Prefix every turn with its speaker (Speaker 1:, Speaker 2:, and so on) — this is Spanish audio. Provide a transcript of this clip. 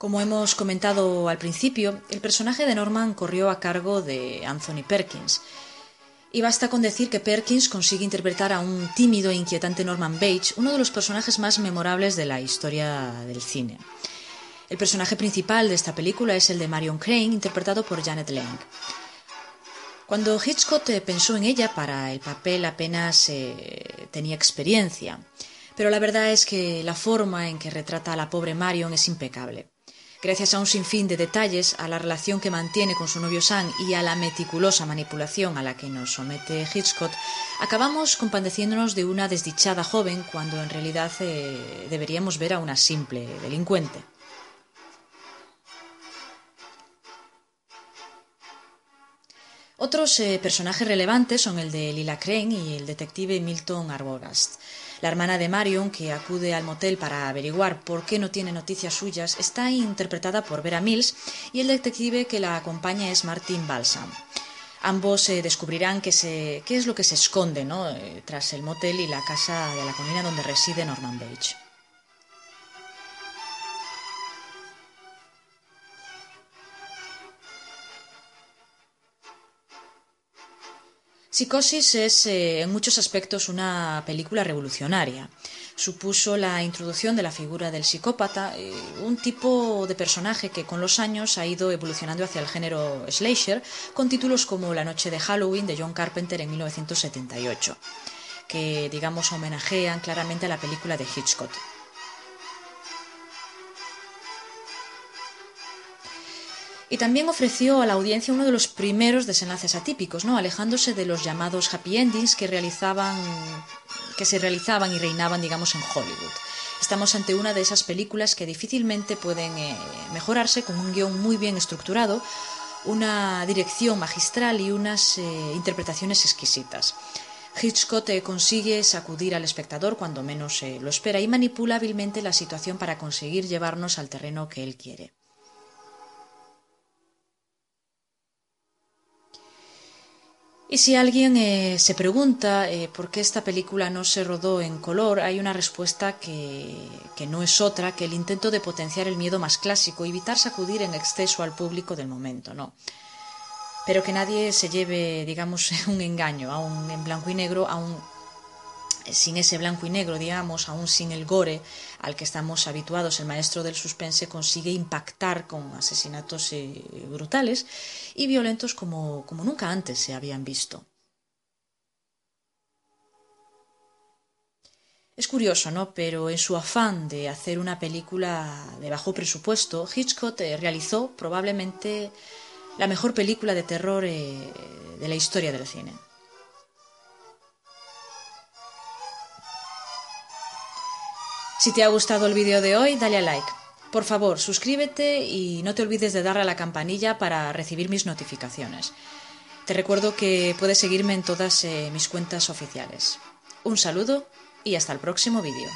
Speaker 1: Como hemos comentado al principio, el personaje de Norman corrió a cargo de Anthony Perkins. Y basta con decir que Perkins consigue interpretar a un tímido e inquietante Norman Bates, uno de los personajes más memorables de la historia del cine. El personaje principal de esta película es el de Marion Crane, interpretado por Janet Leigh. Cuando Hitchcock pensó en ella para el papel apenas eh, tenía experiencia, pero la verdad es que la forma en que retrata a la pobre Marion es impecable. Gracias a un sinfín de detalles, a la relación que mantiene con su novio Sam y a la meticulosa manipulación a la que nos somete Hitchcock, acabamos compadeciéndonos de una desdichada joven cuando en realidad eh, deberíamos ver a una simple delincuente. Otros eh, personajes relevantes son el de Lila Crane y el detective Milton Arbogast. La hermana de Marion, que acude al motel para averiguar por qué no tiene noticias suyas, está interpretada por Vera Mills y el detective que la acompaña es Martin Balsam. Ambos eh, descubrirán qué, qué, es lo que se esconde eh, tras el motel y la casa de la colina donde reside Norman Bates. Psicosis es eh, en muchos aspectos una película revolucionaria. Supuso la introducción de la figura del psicópata, eh, un tipo de personaje que con los años ha ido evolucionando hacia el género slasher, con títulos como La noche de Halloween de John Carpenter en 1978, que digamos homenajean claramente a la película de Hitchcock. Y también ofreció a la audiencia uno de los primeros desenlaces atípicos, ¿no? alejándose de los llamados happy endings que, realizaban, que se realizaban y reinaban, digamos, en Hollywood. Estamos ante una de esas películas que difícilmente pueden eh, mejorarse con un guion muy bien estructurado, una dirección magistral y unas eh, interpretaciones exquisitas. Hitchcock eh, consigue sacudir al espectador cuando menos lo espera y manipula hábilmente la situación para conseguir llevarnos al terreno que él quiere. Y si alguien eh, se pregunta eh, por qué esta película no se rodó en color, hay una respuesta que, que, no es otra que el intento de potenciar el miedo más clásico, evitar sacudir en exceso al público del momento, ¿no? Pero que nadie se lleve, digamos, un engaño, aún en blanco y negro, aún sin ese blanco y negro, digamos, aún sin el gore al que estamos habituados, el maestro del suspense consigue impactar con asesinatos eh, brutales y violentos como, como nunca antes se habían visto. Es curioso, ¿no? Pero en su afán de hacer una película de bajo presupuesto, Hitchcock eh, realizó probablemente la mejor película de terror eh, de la historia del cine. Si te ha gustado el vídeo de hoy, dale a like. Por favor, suscríbete y no te olvides de darle a la campanilla para recibir mis notificaciones. Te recuerdo que puedes seguirme en todas eh, mis cuentas oficiales. Un saludo y hasta el próximo vídeo.